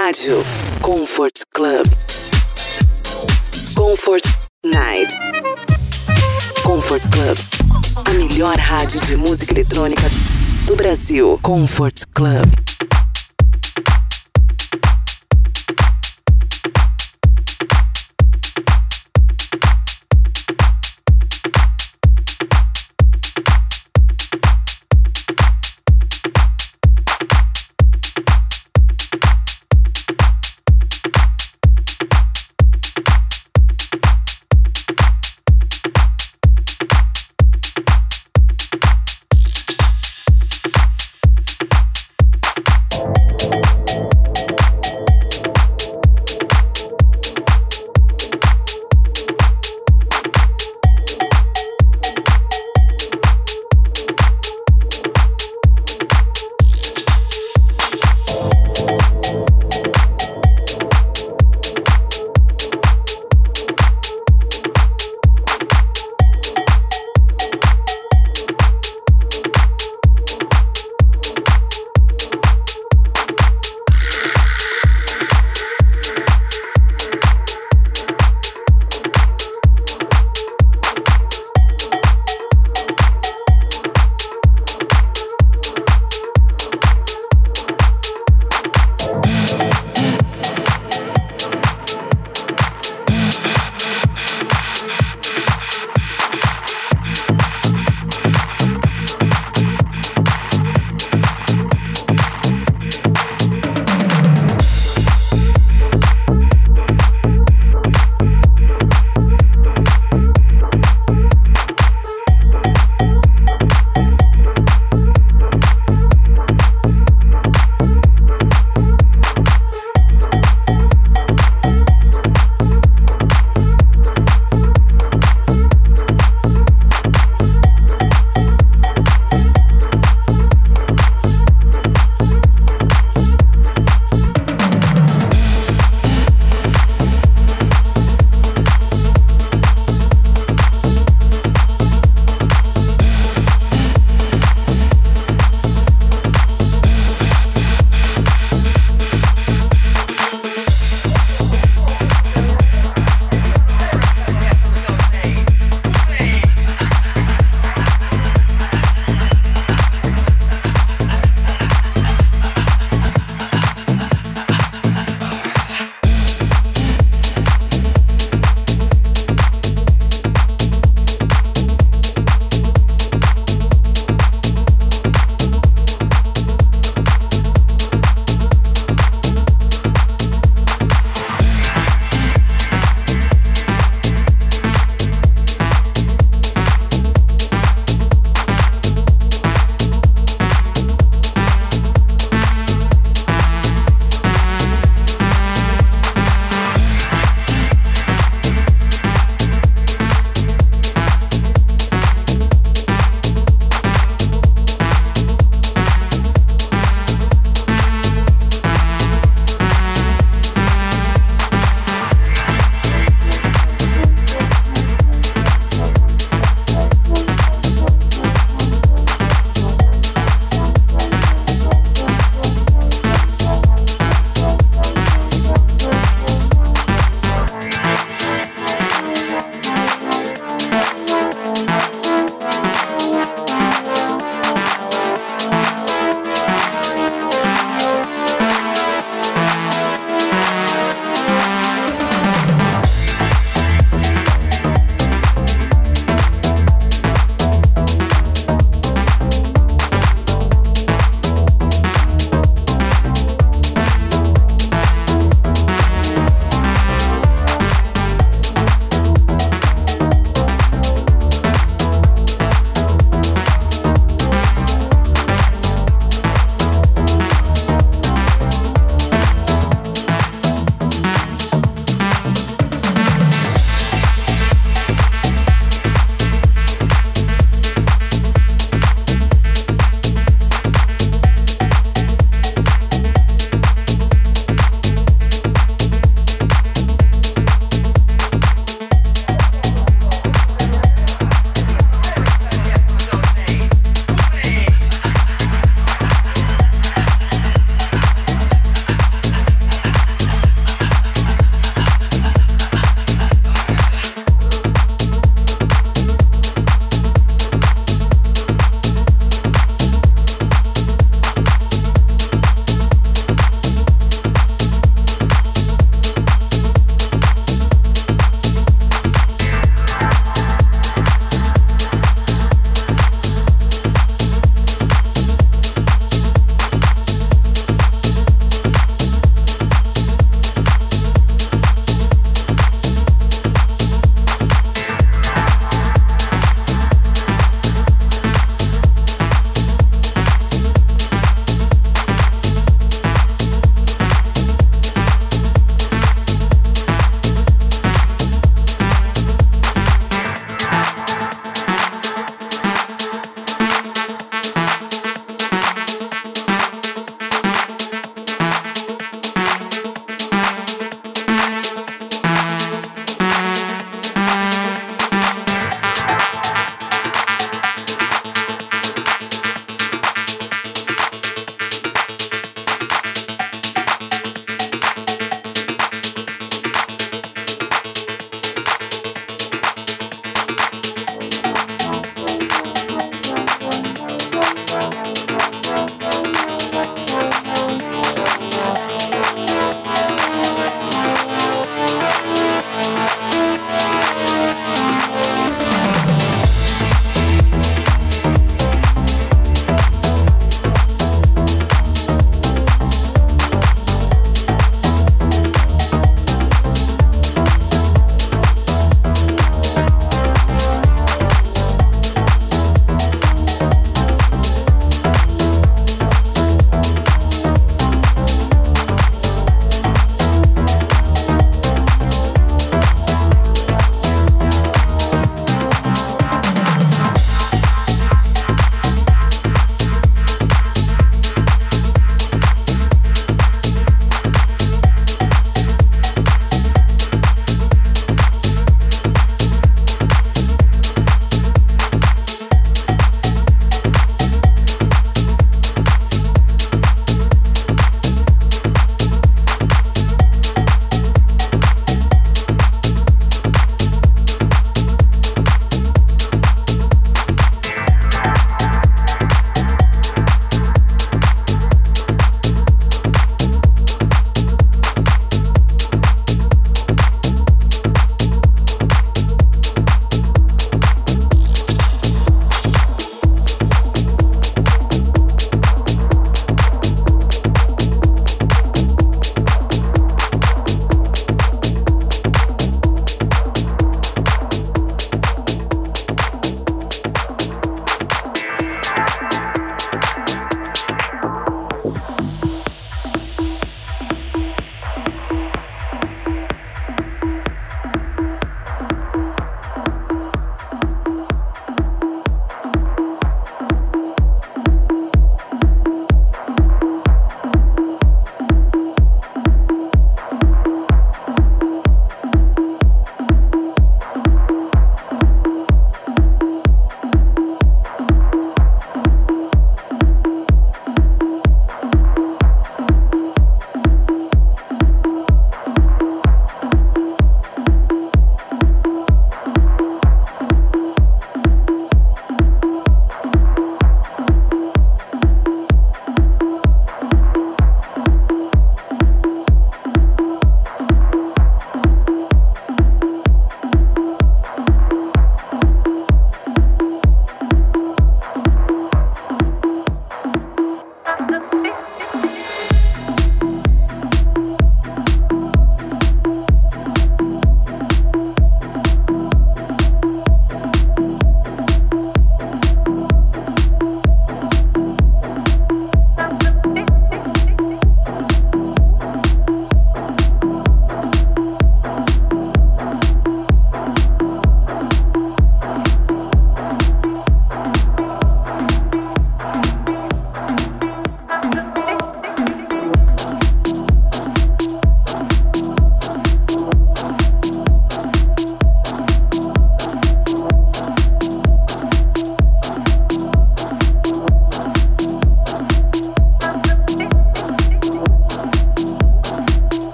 Rádio Comfort Club. Comfort Night. Comfort Club. A melhor rádio de música eletrônica do Brasil. Comfort Club.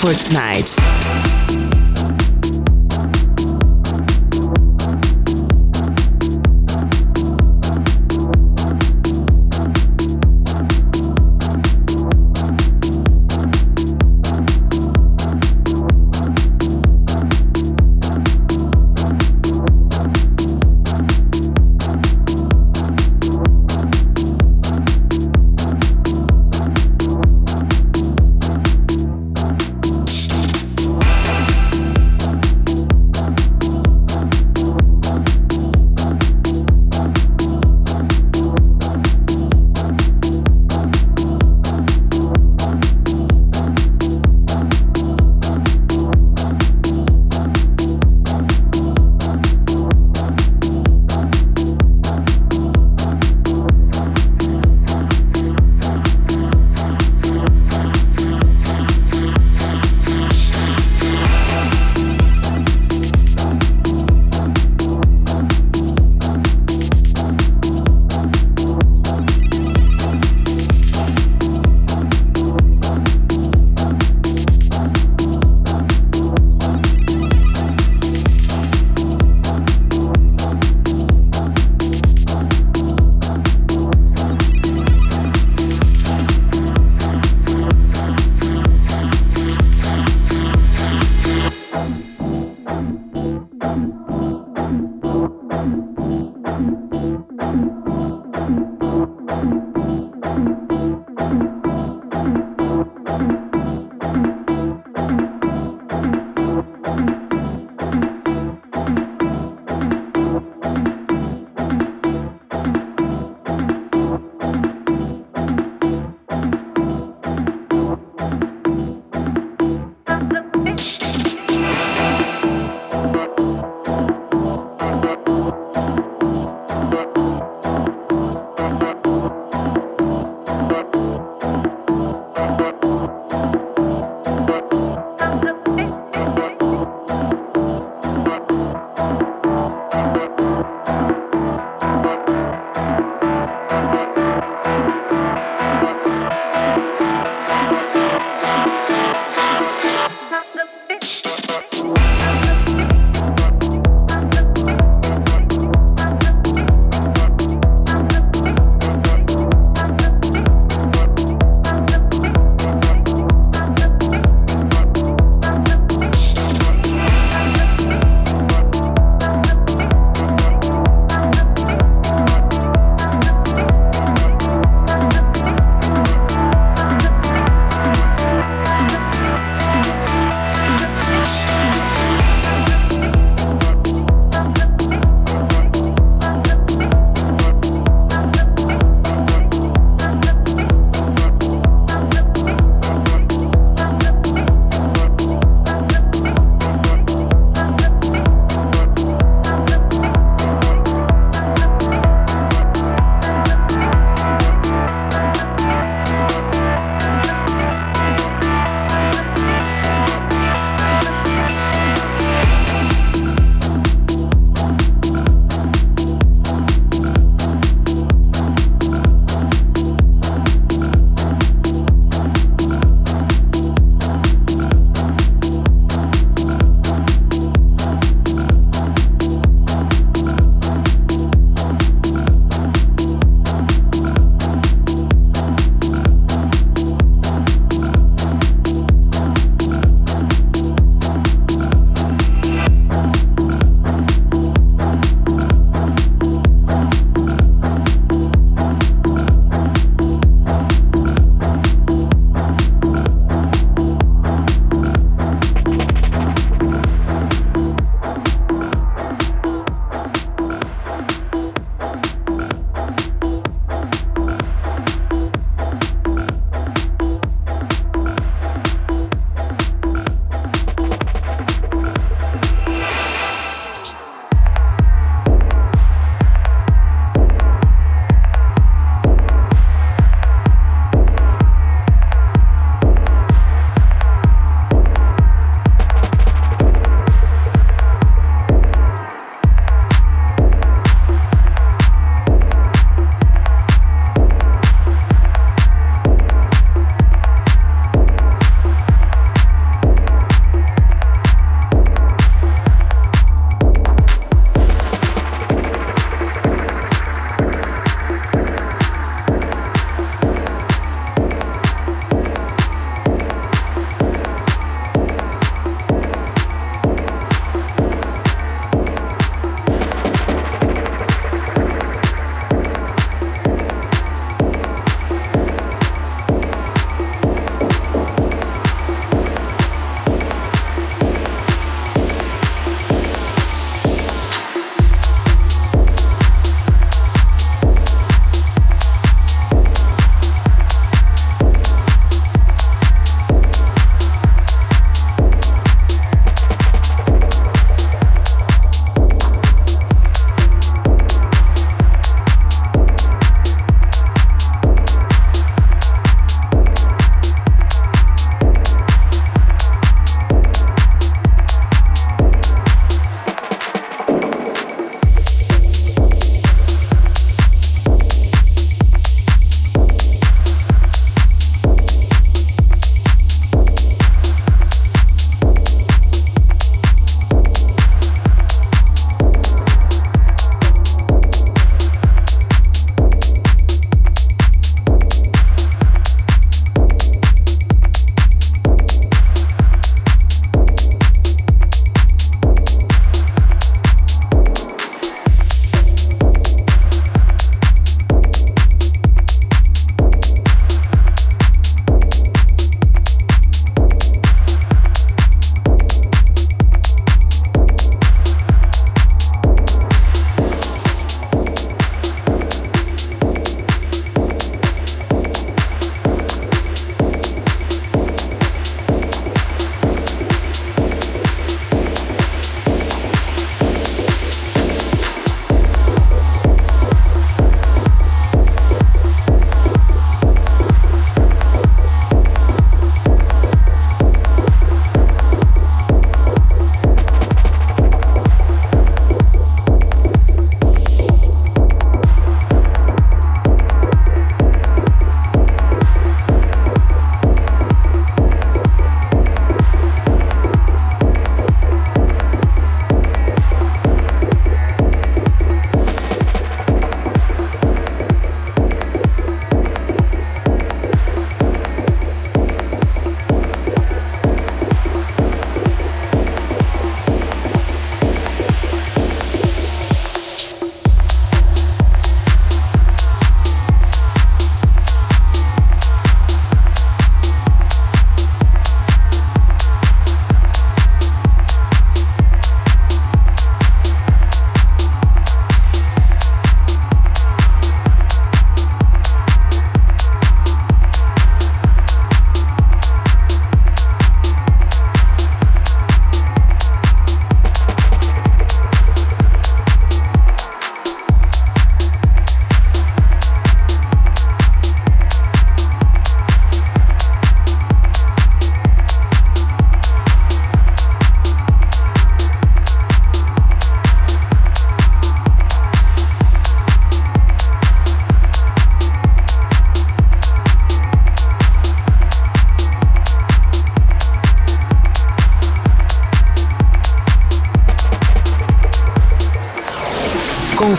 Comfort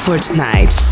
Night.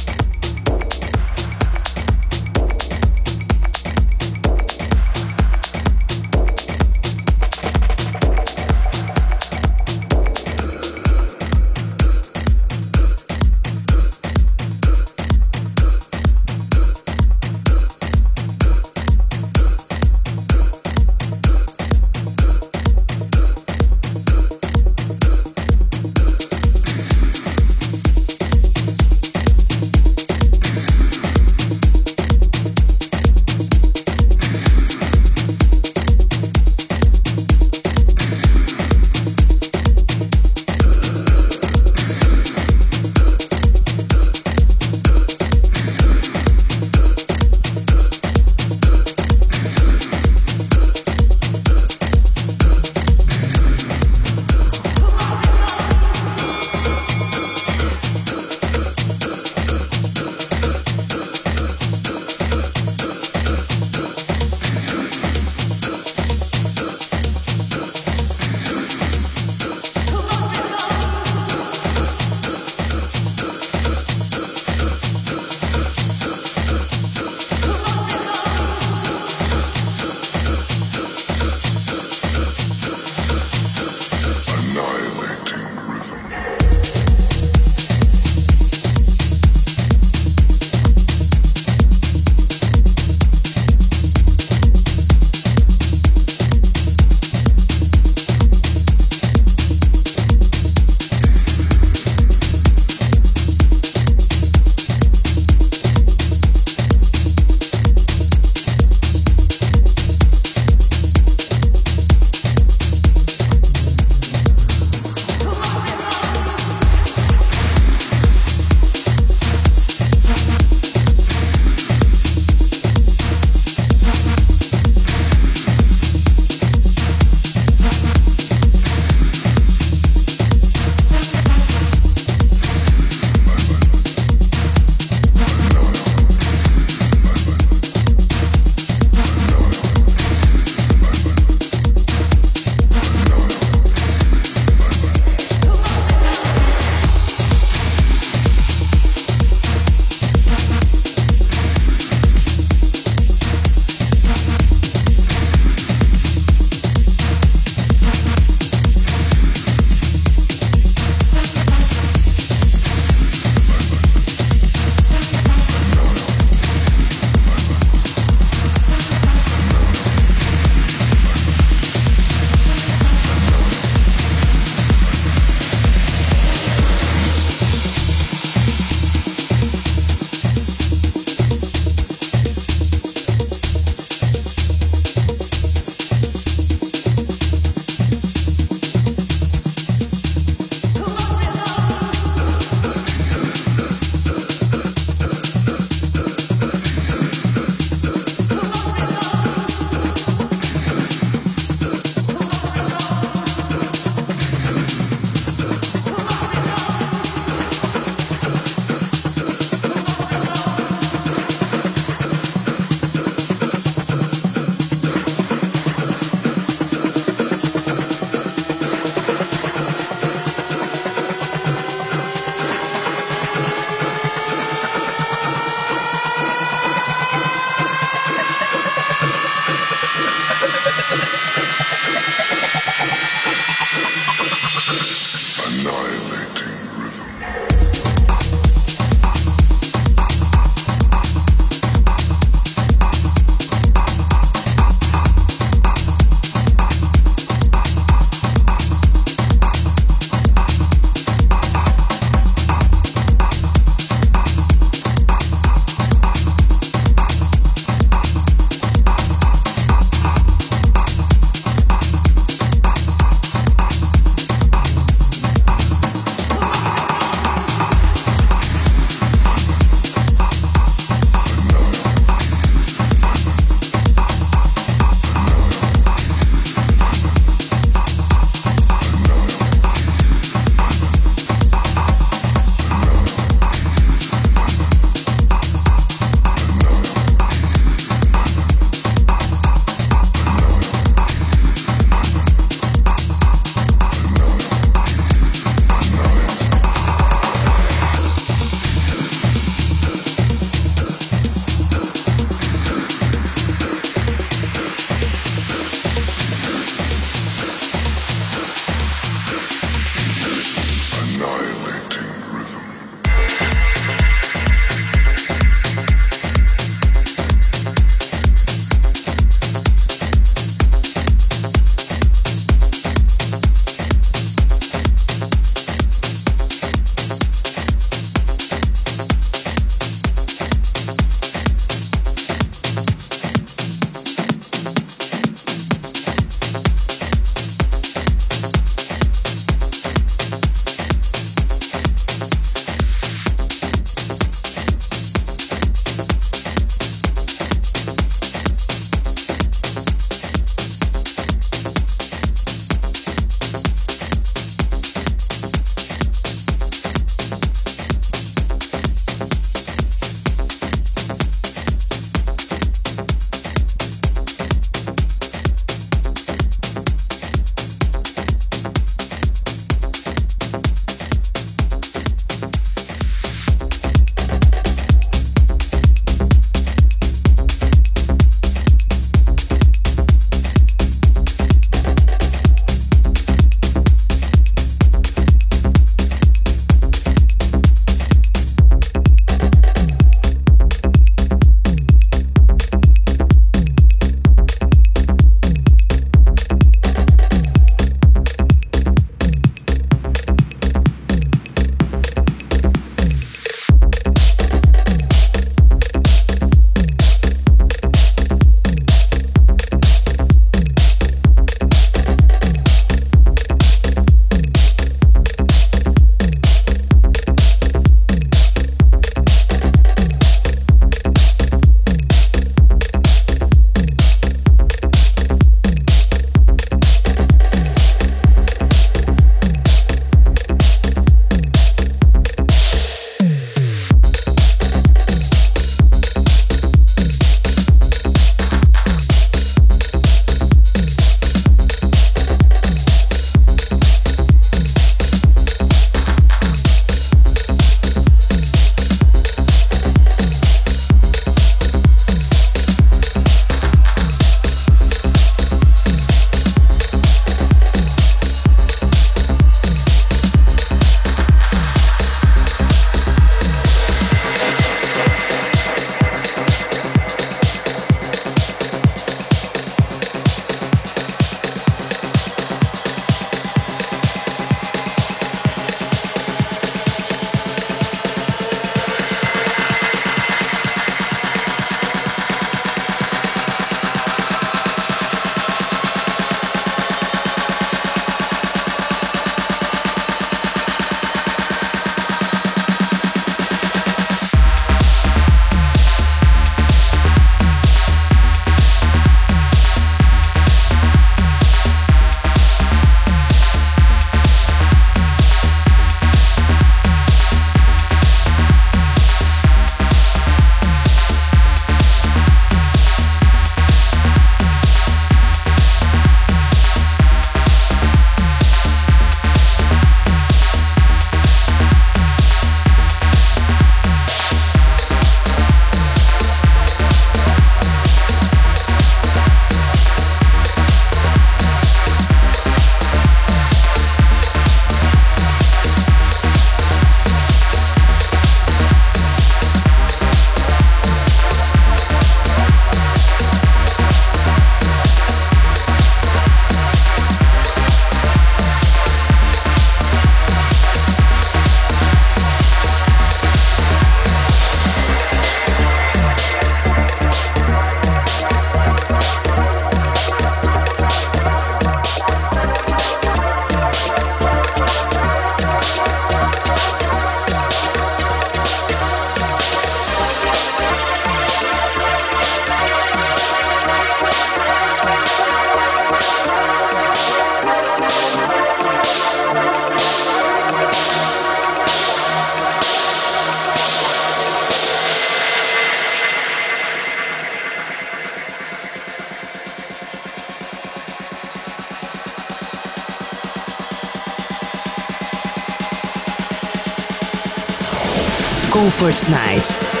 Comfort Night.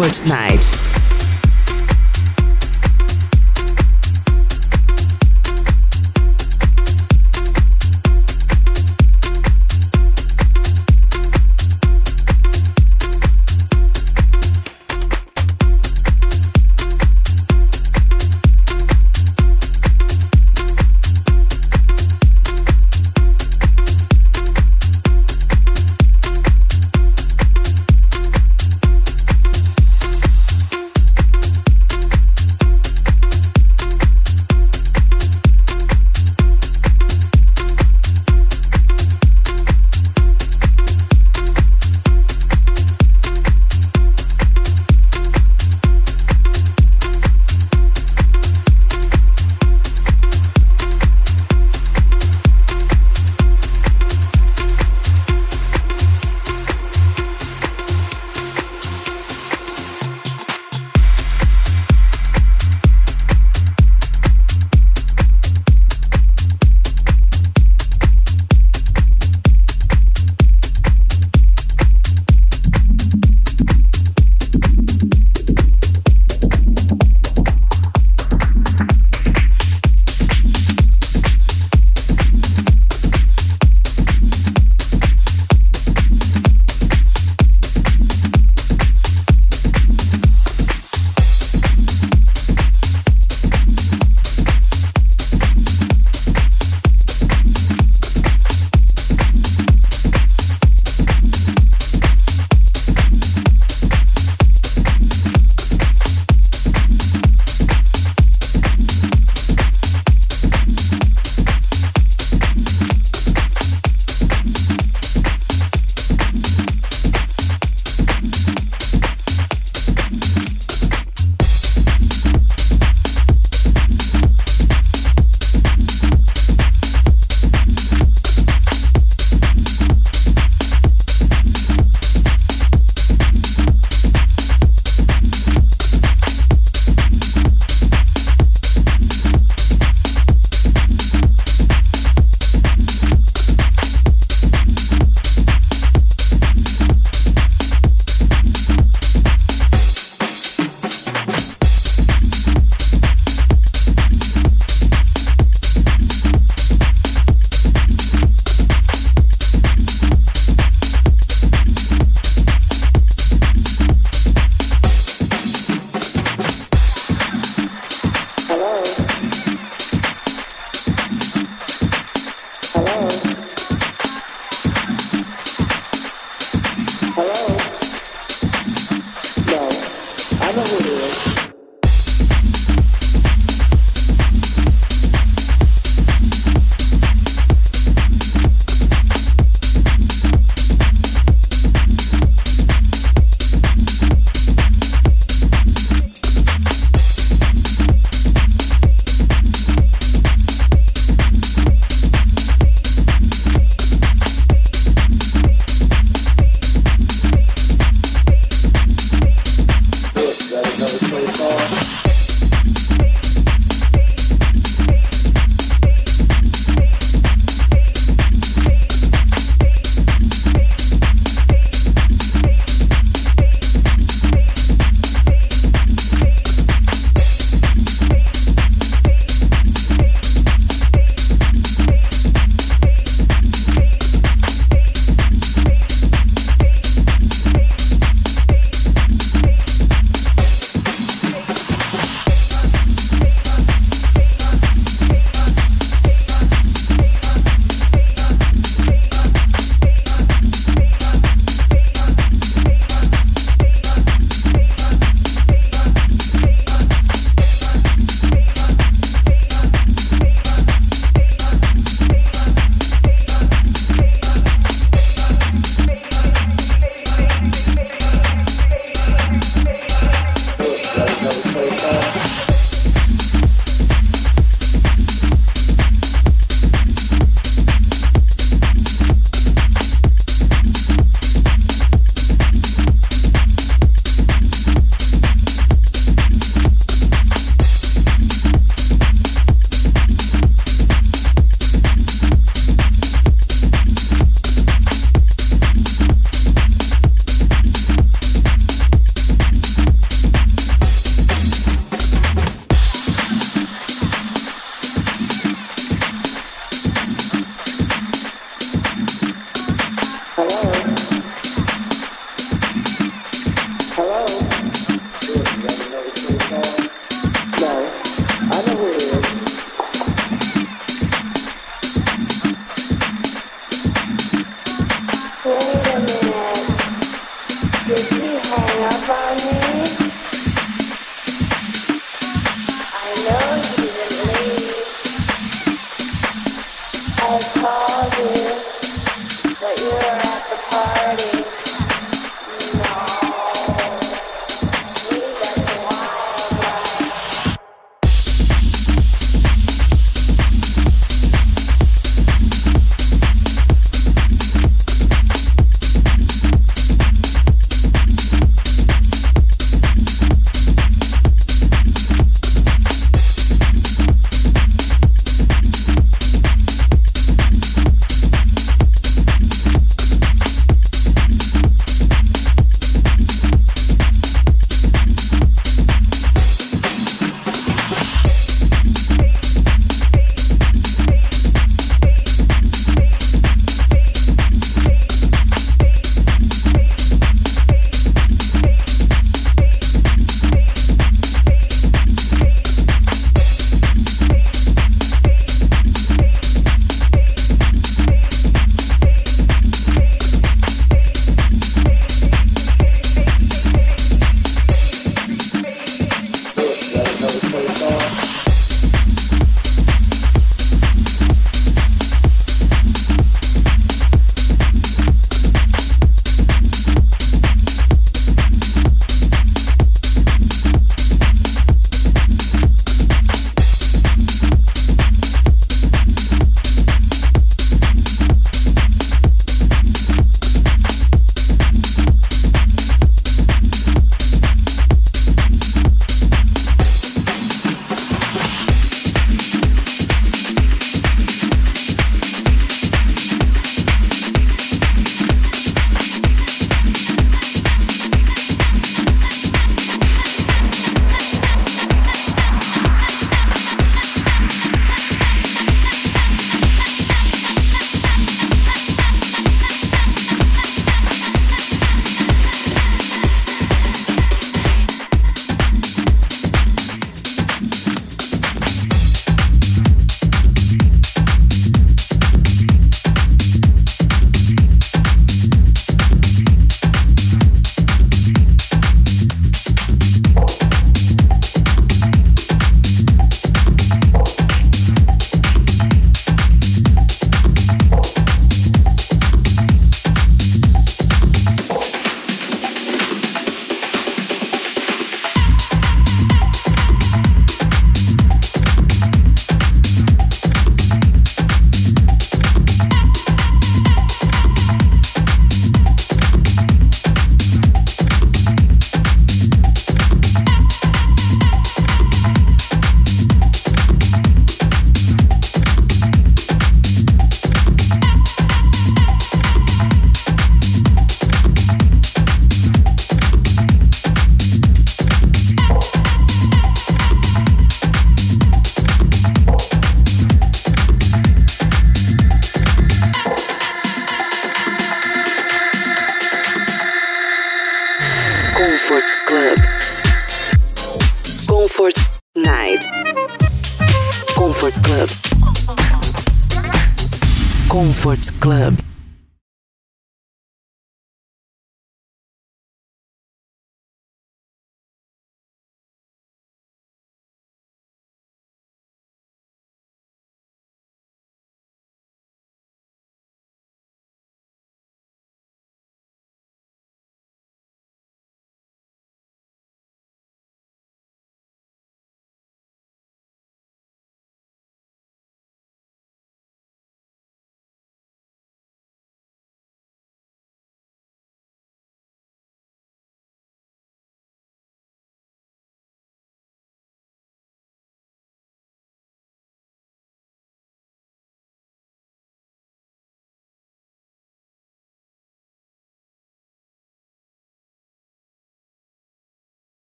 Comfort